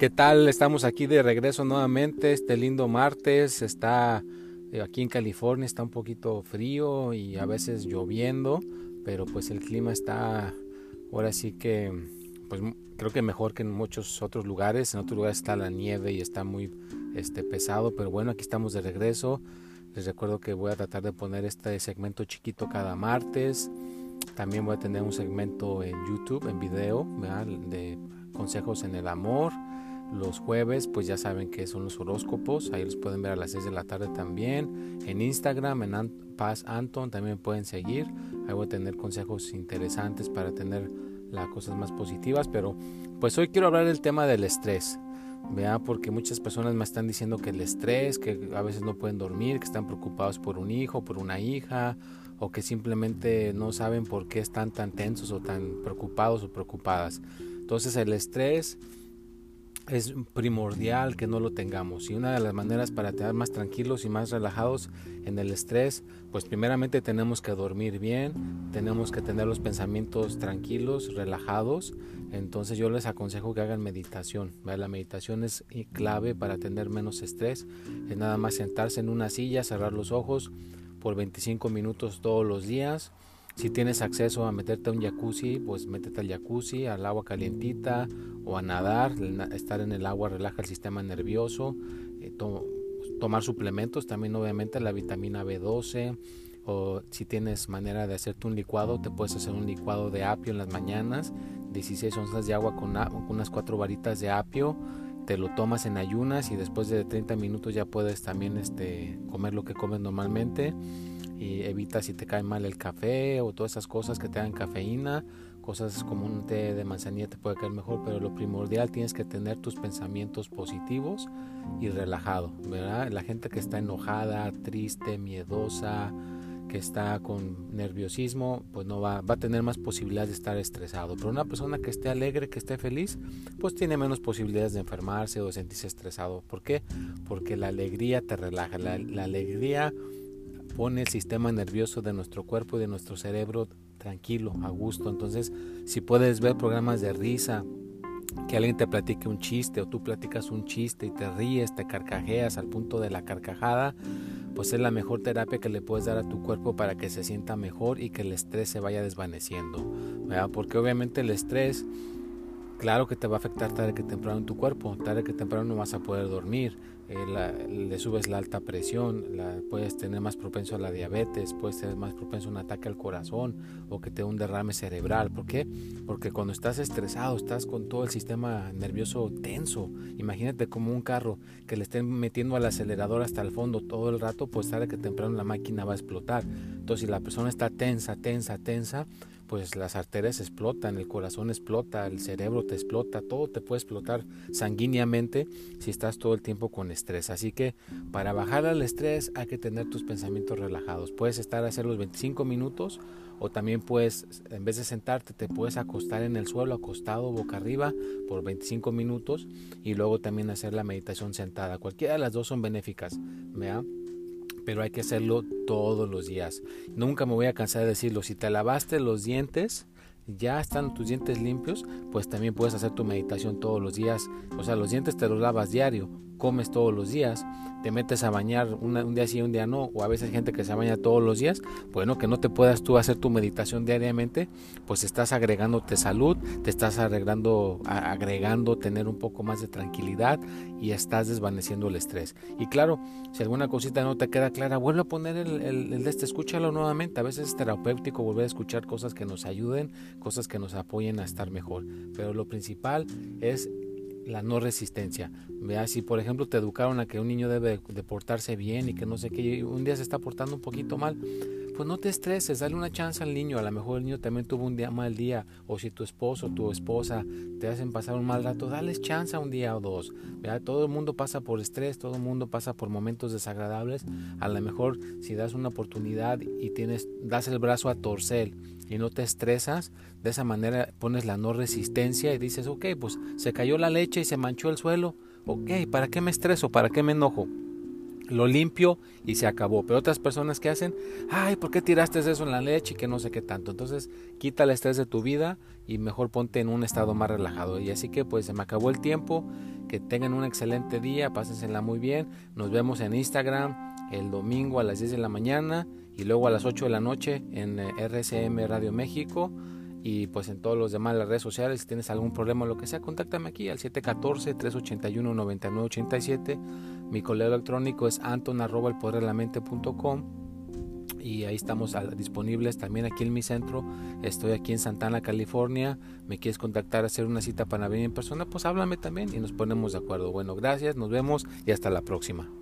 ¿Qué tal? Estamos aquí de regreso nuevamente este lindo martes. Está eh, aquí en California, está un poquito frío y a veces lloviendo, pero pues el clima está ahora sí que pues creo que mejor que en muchos otros lugares. En otros lugares está la nieve y está muy este pesado, pero bueno, aquí estamos de regreso. Les recuerdo que voy a tratar de poner este segmento chiquito cada martes. También voy a tener un segmento en YouTube, en video, de consejos en el amor. Los jueves, pues ya saben que son los horóscopos, ahí los pueden ver a las 6 de la tarde también. En Instagram, en Paz Anton, también pueden seguir. Ahí voy a tener consejos interesantes para tener las cosas más positivas. Pero pues hoy quiero hablar del tema del estrés. Vea, porque muchas personas me están diciendo que el estrés, que a veces no pueden dormir, que están preocupados por un hijo, por una hija, o que simplemente no saben por qué están tan tensos o tan preocupados o preocupadas. Entonces el estrés es primordial que no lo tengamos. Y una de las maneras para estar más tranquilos y más relajados en el estrés pues primeramente tenemos que dormir bien tenemos que tener los pensamientos tranquilos relajados. Entonces yo les aconsejo que hagan meditación la meditación es clave para tener menos estrés es nada más sentarse en una silla cerrar los ojos por 25 minutos todos los días si tienes acceso a meterte a un jacuzzi, pues métete al jacuzzi, al agua calientita o a nadar. Estar en el agua relaja el sistema nervioso. Eh, tomar suplementos, también obviamente la vitamina B12. O si tienes manera de hacerte un licuado, te puedes hacer un licuado de apio en las mañanas. 16 onzas de agua con, unas 4 varitas de apio te lo tomas en ayunas y después de 30 minutos ya puedes también este, comer lo que comes normalmente y evita si te cae mal el café o todas esas cosas que te dan cafeína, cosas como un té de manzanilla te puede caer mejor, pero lo primordial tienes que tener tus pensamientos positivos y relajado, ¿verdad? La gente que está enojada, triste, miedosa, que está con nerviosismo, pues no va, va a tener más posibilidades de estar estresado. Pero una persona que esté alegre, que esté feliz, pues tiene menos posibilidades de enfermarse o de sentirse estresado. ¿Por qué? Porque la alegría te relaja, la, la alegría pone el sistema nervioso de nuestro cuerpo y de nuestro cerebro tranquilo, a gusto. Entonces, si puedes ver programas de risa, que alguien te platique un chiste o tú platicas un chiste y te ríes, te carcajeas al punto de la carcajada, pues es la mejor terapia que le puedes dar a tu cuerpo para que se sienta mejor y que el estrés se vaya desvaneciendo. Porque obviamente el estrés, claro que te va a afectar tarde que temprano en tu cuerpo, tarde que temprano no vas a poder dormir, eh, le subes la alta presión, la, puedes tener más propenso a la diabetes, puedes tener más propenso a un ataque al corazón o que te un derrame cerebral. ¿Por qué? Porque cuando estás estresado, estás con todo el sistema nervioso tenso. Imagínate como un carro que le estén metiendo al acelerador hasta el fondo todo el rato, pues tarde que temprano la máquina va a explotar. Entonces, si la persona está tensa, tensa, tensa, pues las arterias explotan, el corazón explota, el cerebro te explota, todo te puede explotar sanguíneamente si estás todo el tiempo con estrés. Así que para bajar al estrés hay que tener tus pensamientos relajados. Puedes estar a hacer los 25 minutos o también puedes, en vez de sentarte, te puedes acostar en el suelo, acostado, boca arriba, por 25 minutos y luego también hacer la meditación sentada. Cualquiera de las dos son benéficas. ¿vea? Pero hay que hacerlo todos los días. Nunca me voy a cansar de decirlo, si te lavaste los dientes, ya están tus dientes limpios, pues también puedes hacer tu meditación todos los días. O sea, los dientes te los lavas diario, comes todos los días, te metes a bañar un día sí y un día no, o a veces hay gente que se baña todos los días, bueno, que no te puedas tú hacer tu meditación diariamente, pues estás agregándote salud, te estás agregando, agregando tener un poco más de tranquilidad y estás desvaneciendo el estrés. Y claro, si alguna cosita no te queda clara, vuelve a poner el, el, de este, escúchalo nuevamente, a veces es terapéutico volver a escuchar cosas que nos ayuden, cosas que nos apoyen a estar mejor, pero lo principal es la no resistencia. Vea, si por ejemplo te educaron a que un niño debe de portarse bien y que no sé qué, un día se está portando un poquito mal, pues no te estreses, dale una chance al niño. A lo mejor el niño también tuvo un día mal día, o si tu esposo o tu esposa te hacen pasar un mal rato, dale chance un día o dos. Vea, todo el mundo pasa por estrés, todo el mundo pasa por momentos desagradables. A lo mejor si das una oportunidad y tienes, das el brazo a torcer y no te estresas, de esa manera pones la no resistencia y dices, ok, pues se cayó la leche y se manchó el suelo, ok, ¿para qué me estreso? ¿Para qué me enojo? Lo limpio y se acabó. Pero otras personas que hacen, ay, ¿por qué tiraste eso en la leche y que no sé qué tanto? Entonces, quita el estrés de tu vida y mejor ponte en un estado más relajado. Y así que pues se me acabó el tiempo que tengan un excelente día, pásensela muy bien. Nos vemos en Instagram el domingo a las 10 de la mañana y luego a las 8 de la noche en eh, RCM Radio México y pues en todos los demás las redes sociales si tienes algún problema o lo que sea contáctame aquí al 714 381 9987 mi correo electrónico es anton arroba y ahí estamos disponibles también aquí en mi centro. Estoy aquí en Santana, California. Me quieres contactar, hacer una cita para venir en persona, pues háblame también y nos ponemos de acuerdo. Bueno, gracias, nos vemos y hasta la próxima.